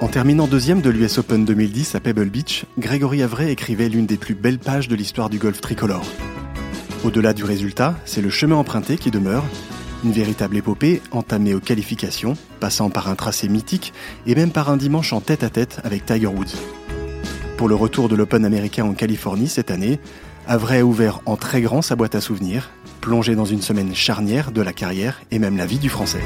En terminant deuxième de l'US Open 2010 à Pebble Beach, Grégory Avray écrivait l'une des plus belles pages de l'histoire du golf tricolore. Au-delà du résultat, c'est le chemin emprunté qui demeure, une véritable épopée entamée aux qualifications, passant par un tracé mythique et même par un dimanche en tête-à-tête avec Tiger Woods. Pour le retour de l'Open américain en Californie cette année, Avray a ouvert en très grand sa boîte à souvenirs, plongé dans une semaine charnière de la carrière et même la vie du Français.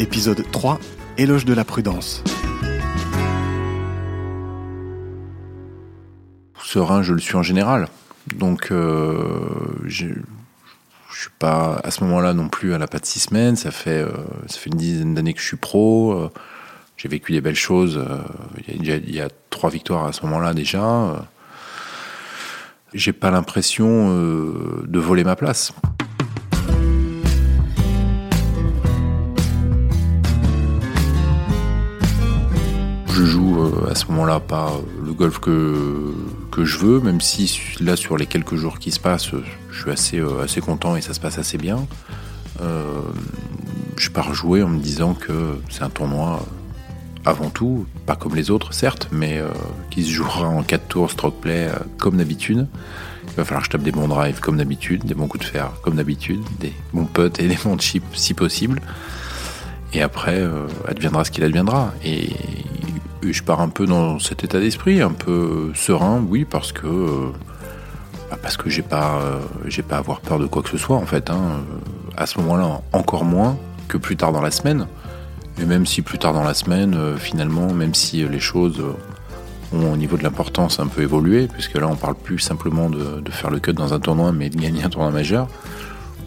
Épisode 3 Éloge de la prudence. Serein, je le suis en général. Donc, euh, je suis pas à ce moment-là non plus à la patte six semaines. Ça fait, euh, ça fait une dizaine d'années que je suis pro. Euh, j'ai vécu des belles choses. Il y, a, il y, a trois victoires à ce moment-là déjà. J'ai pas l'impression de voler ma place. Je joue euh, à ce moment-là pas le golf que, que je veux, même si là sur les quelques jours qui se passent, je suis assez, euh, assez content et ça se passe assez bien. Euh, je pars jouer en me disant que c'est un tournoi avant tout, pas comme les autres certes, mais euh, qui se jouera en 4 tours stroke play euh, comme d'habitude. Il va falloir que je tape des bons drives comme d'habitude, des bons coups de fer comme d'habitude, des bons putts et des bons chips si possible. Et après, euh, adviendra ce qu'il adviendra. Et je pars un peu dans cet état d'esprit, un peu serein, oui, parce que euh, parce que j'ai pas euh, j'ai pas à avoir peur de quoi que ce soit en fait. Hein. À ce moment-là, encore moins que plus tard dans la semaine. Et même si plus tard dans la semaine, euh, finalement, même si les choses ont au niveau de l'importance un peu évolué, puisque là on parle plus simplement de, faire le cut dans un tournoi, mais de gagner un tournoi majeur.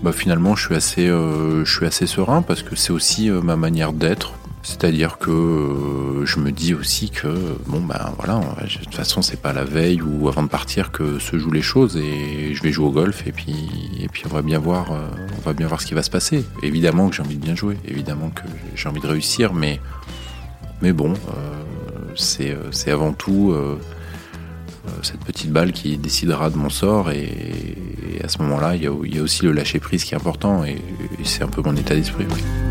Bah finalement, je suis assez, euh, je suis assez serein parce que c'est aussi euh, ma manière d'être, c'est-à-dire que euh, je me dis aussi que bon ben voilà, de toute façon c'est pas la veille ou avant de partir que se jouent les choses et je vais jouer au golf et puis et puis on va bien voir, euh, on va bien voir ce qui va se passer. Évidemment que j'ai envie de bien jouer, évidemment que j'ai envie de réussir, mais mais bon, euh, c'est avant tout cette petite balle qui décidera de mon sort et, à ce moment-là, il y, a aussi le lâcher prise qui est important et, et c'est un peu mon état d'esprit. Oui.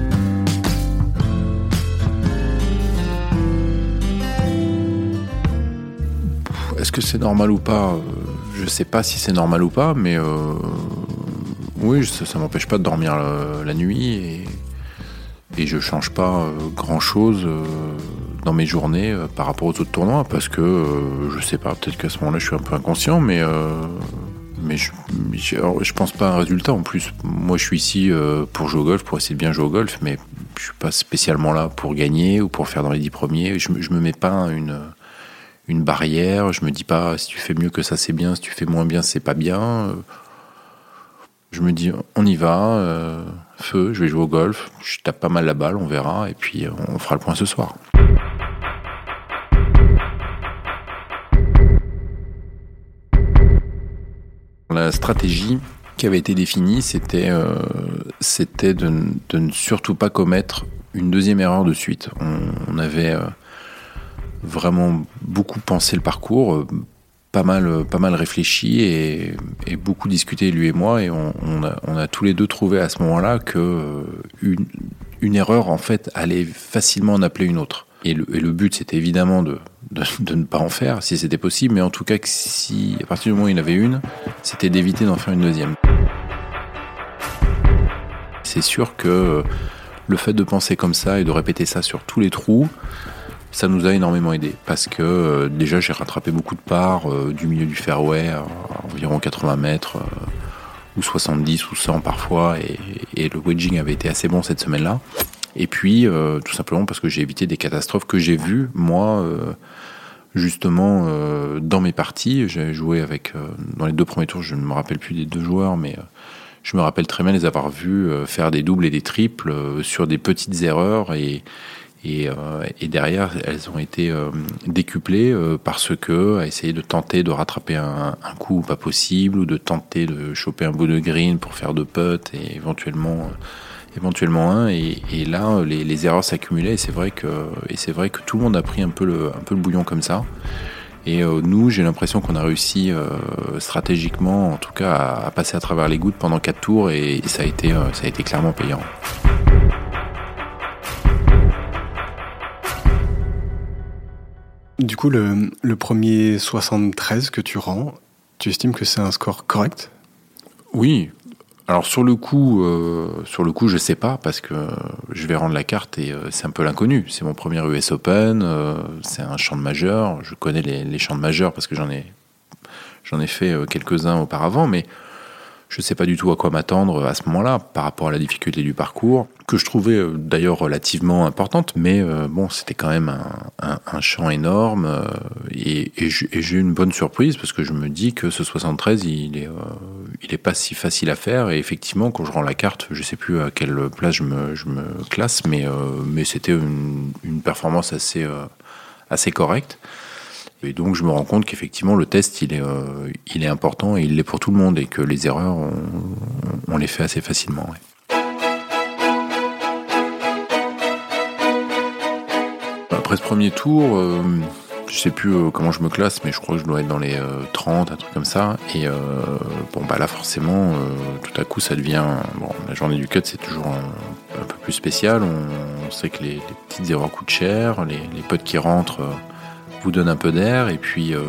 Est-ce que c'est normal ou pas Je sais pas si c'est normal ou pas, mais euh, oui, ça, ça m'empêche pas de dormir la, nuit et, et, je change pas euh, grand chose euh, dans mes journées euh, par rapport aux autres tournois parce que euh, je sais pas, peut-être qu'à ce moment-là je suis un peu inconscient, mais euh, mais je, je, je, pense pas à un résultat en plus. Moi je suis ici pour jouer au golf, pour essayer de bien jouer au golf, mais je suis pas spécialement là pour gagner ou pour faire dans les dix premiers. Je, je me mets pas une une barrière. Je me dis pas si tu fais mieux que ça c'est bien, si tu fais moins bien c'est pas bien. Je me dis on y va, euh, feu, je vais jouer au golf, je tape pas mal la balle, on verra et puis on fera le point ce soir. La stratégie qui avait été définie, c'était euh, de, de, ne surtout pas commettre une deuxième erreur de suite. On, avait euh, vraiment beaucoup pensé le parcours, euh, pas mal, pas mal réfléchi et, beaucoup discuté lui et moi et on, a, tous les deux trouvé à ce moment-là que euh, une, une erreur en fait allait facilement en appeler une autre. Et le, but c'était évidemment de, ne pas en faire si c'était possible, mais en tout cas que si à partir du moment où il y avait une, c'était d'éviter d'en faire une deuxième. C'est sûr que le fait de penser comme ça et de répéter ça sur tous les trous, ça nous a énormément aidé parce que euh, déjà j'ai rattrapé beaucoup de parts euh, du milieu du fairway à environ 80 mètres euh, ou 70 ou 100 parfois et, le wedging avait été assez bon cette semaine-là. Et puis euh, tout simplement parce que j'ai évité des catastrophes que j'ai vues moi euh, justement dans mes parties. J'ai joué avec dans les deux premiers tours, je ne me rappelle plus des deux joueurs, mais je me rappelle très bien les avoir vus faire des doubles et des triples sur des petites erreurs et et, euh, et, derrière, elles ont été euh, décuplées euh, parce que à essayer de tenter de rattraper un, coup pas possible ou de tenter de choper un bout de green pour faire deux putts et éventuellement éventuellement un et, là les, erreurs s'accumulaient et c'est vrai que et c'est vrai que tout le monde a pris un peu le bouillon comme ça et nous j'ai l'impression qu'on a réussi stratégiquement en tout cas à, passer à travers les gouttes pendant quatre tours et, et ça a été ça a été clairement payant. Du coup, le, premier 73 que tu rends, tu estimes que c'est un score correct? Oui. Alors sur le coup, euh, sur je sais pas parce que je vais rendre la carte et euh, c'est un peu l'inconnu. C'est mon premier US Open, euh, c'est un champ de majeur. Je connais les, les champs de majeur parce que j'en ai, j'en ai fait quelques-uns auparavant, mais je ne sais pas du tout à quoi m'attendre à ce moment-là par rapport à la difficulté du parcours, que je trouvais euh, d'ailleurs relativement importante, mais euh, bon, c'était quand même un, champ énorme euh, et, j'ai eu une bonne surprise parce que je me dis que ce 73, il est, il est pas si facile à faire et effectivement, quand je rends la carte, je sais plus à quelle place je me, je me classe, mais, mais c'était une, une, performance assez, assez correcte. Et donc je me rends compte qu'effectivement le test il est, euh, il est important et il l'est pour tout le monde et que les erreurs on, les fait assez facilement. Après ce premier tour, euh, je sais plus euh, comment je me classe, mais je crois que je dois être dans les 30, un truc comme ça. Et bon bah là forcément, tout à coup ça devient bon la journée du cut c'est toujours un, peu plus spécial. On, sait que les, petites erreurs coûtent cher, les potes qui rentrent vous donne un peu d'air et puis euh,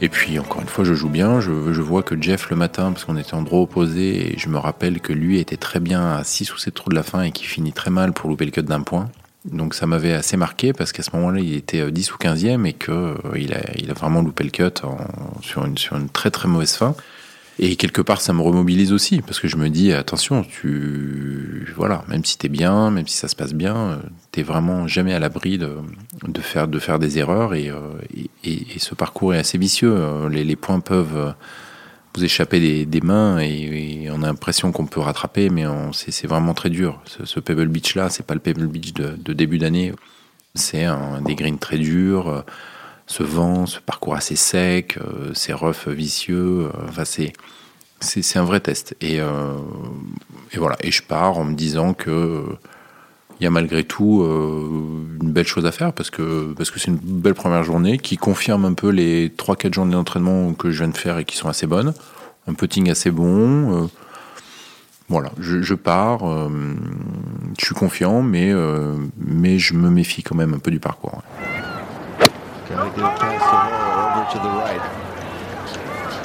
et puis encore une fois je joue bien. Je, je vois que Jeff le matin parce qu'on était en droit opposé et je me rappelle que lui était très bien à 6 ou 7 trous de la fin et qui finit très mal pour louper le cut d'un point. Donc ça m'avait assez marqué parce qu'à ce moment-là il était 10 euh, ou 15e et que euh, il, a, il a vraiment loupé le cut sur, une, sur une très très mauvaise fin et quelque part, ça me remobilise aussi, parce que je me dis, attention, tu, voilà, même si t'es bien, même si ça se passe bien, t'es vraiment jamais à l'abri de, faire, de faire des erreurs, et, euh, et, ce parcours est assez vicieux. Les, les points peuvent vous échapper des, mains, et, on a l'impression qu'on peut rattraper, mais c'est vraiment très dur. Ce, Pebble Beach là, c'est pas le Pebble Beach de, de début d'année. C'est un des greens très durs ce vent, ce parcours assez sec, euh, ces roughs vicieux. Euh, enfin, c'est, c'est, un vrai test. Et, euh, et, voilà. Et je pars en me disant que il y a malgré tout une belle chose à faire parce que parce que c'est une belle première journée qui confirme un peu les 3-4 journées d'entraînement que je viens de faire et qui sont assez bonnes. Un putting assez bon. voilà, je, pars, je suis confiant, mais, mais je me méfie quand même un peu du parcours. Can they get past the hole over to the right?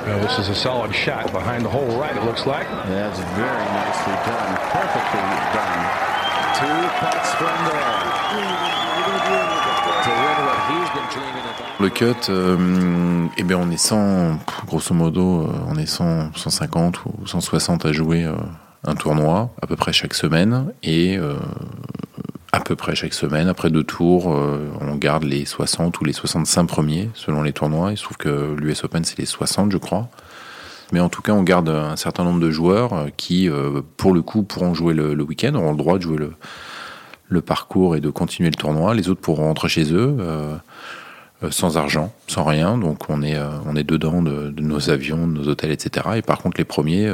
Well, this is a solid shot behind the hole right, it looks like. That's very nicely done. Perfectly done. Two putts from there. To win what he's been dreaming about. Le cut, euh, eh bien on est 100, grosso modo, euh, on est 100, 150 ou 160 à jouer euh, un tournoi à peu près chaque semaine et euh, à peu près chaque semaine. Après deux tours, euh, on garde les 60 ou les 65 premiers selon les tournois. Il se trouve que l'US Open, c'est les 60, je crois. Mais en tout cas, on garde un certain nombre de joueurs euh, qui, euh, pour le coup, pourront jouer le, week-end, auront le droit de jouer le, le, parcours et de continuer le tournoi. Les autres pourront rentrer chez eux. sans argent, sans rien, donc on est, on est dedans de, nos avions, de nos hôtels, etc. Et par contre, les premiers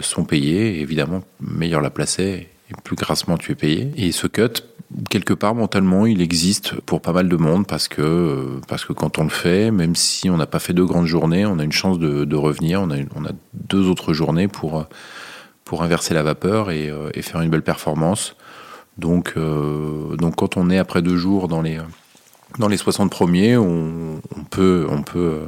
sont payés, évidemment, meilleur la place est, et plus grassement tu es payé. Et ce cut, quelque part mentalement, il existe pour pas mal de monde parce que, parce que quand on le fait, même si on n'a pas fait deux grandes journées, on a une chance de, revenir. On a, on a deux autres journées pour, pour inverser la vapeur et, faire une belle performance. Donc, euh, donc quand on est après deux jours dans les, dans les 60 premiers, on, on peut, on peut euh,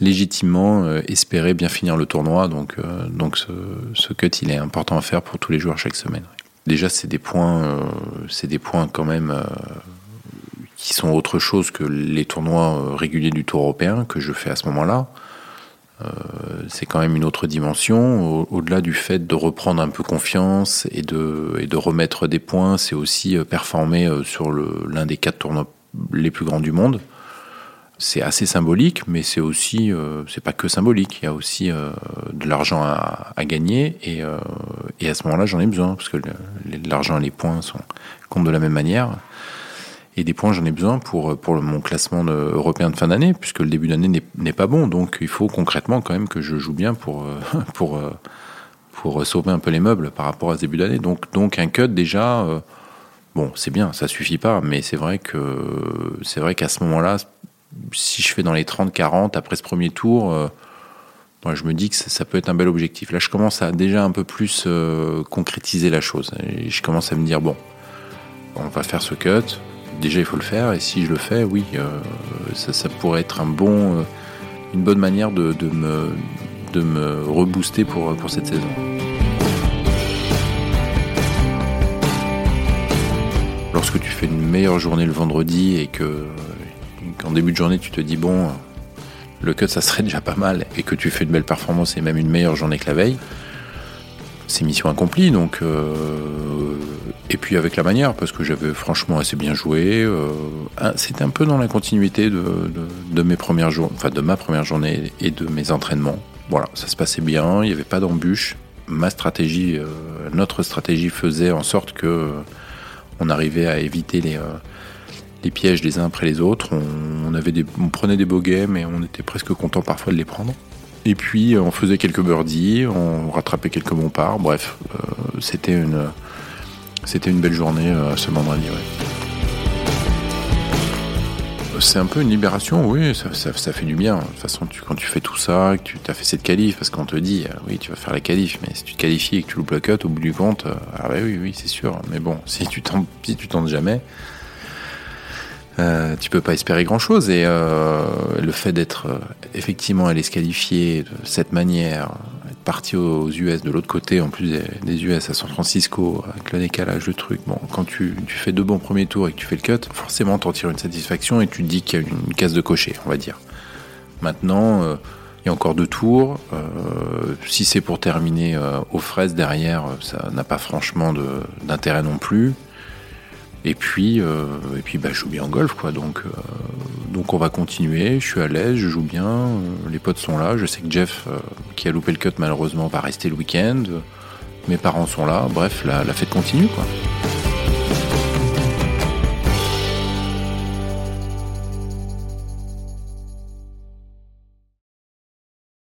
légitimement euh, espérer bien finir le tournoi. Donc, donc ce, ce, cut, il est important à faire pour tous les joueurs chaque semaine. Déjà, c'est des points, euh, c'est des points quand même euh, qui sont autre chose que les tournois euh, réguliers du Tour européen que je fais à ce moment-là. c'est quand même une autre dimension. Au-delà du fait de reprendre un peu confiance et de, et de remettre des points, c'est aussi performer sur l'un des quatre tournois les plus grands du monde c'est assez symbolique, mais c'est aussi, euh, c'est pas que symbolique. Il y a aussi euh, de l'argent à, gagner, et, euh, et à ce moment-là, j'en ai besoin parce que l'argent et les points sont comptent de la même manière. Et des points, j'en ai besoin pour pour mon classement européen de fin d'année, puisque le début d'année n'est pas bon. Donc, il faut concrètement quand même que je joue bien pour pour pour sauver un peu les meubles par rapport à ce début d'année. Donc, donc un cut déjà. Bon, c'est bien, ça suffit pas, mais c'est vrai que c'est vrai qu'à ce moment-là, si je fais dans les 30-40 après ce premier tour, euh, je me dis que ça, peut être un bel objectif. Là, je commence à déjà un peu plus euh, concrétiser la chose. Je commence à me dire, bon, on va faire ce cut. déjà il faut le faire et si je le fais, oui, ça, pourrait être un bon, une bonne manière de, me, de rebooster pour cette saison. Lorsque tu fais une meilleure journée le vendredi et que qu'en début de journée tu te dis bon, le cut ça serait déjà pas mal et que tu fais une belle performance et même une meilleure journée que la veille, c'est mission accomplie. Donc, euh, et puis avec la manière, parce que j'avais franchement assez bien joué. Euh, c'était un peu dans la continuité de, mes premières enfin de ma première journée et de mes entraînements. Voilà, ça se passait bien, il n'y avait pas d'embûche. Ma stratégie, euh, notre stratégie faisait en sorte que on arrivait à éviter les, les pièges les uns après les autres. On, avait on prenait des games et on était presque content parfois de les prendre. Et puis on faisait quelques birdies, on rattrapait quelques bons parts. Bref, euh, c'était une, c'était une belle journée euh, ce vendredi. C'est un peu une libération, oui, ça, fait du bien. De toute façon, quand tu fais tout ça, que tu as fait cette qualif, parce qu'on te dit, euh, oui, tu vas faire la qualif, mais si tu te qualifies et que tu loupes le cut, au bout du compte, ah oui, oui, c'est sûr. Mais bon, si tu si tu tentes jamais, euh, tu peux pas espérer grand chose et euh, le fait d'être euh, effectivement allé se qualifier de cette manière, être parti aux US de l'autre côté, en plus des, US à San Francisco, avec le décalage, de truc. Bon, quand tu, fais deux bons premiers tours et que tu fais le cut, forcément t'en tires une satisfaction et tu te dis qu'il y a une, case de cocher, on va dire. Maintenant, il y a encore deux tours. si c'est pour terminer aux fraises derrière, ça n'a pas franchement d'intérêt non plus. Et puis, euh, et puis bah, je joue bien en golf, quoi. Donc, euh, donc on va continuer. Je suis à l'aise, je joue bien. Euh, les potes sont là. Je sais que Jeff, qui a loupé le cut malheureusement, va rester le week-end. Mes parents sont là. Bref, la, la fête continue, quoi.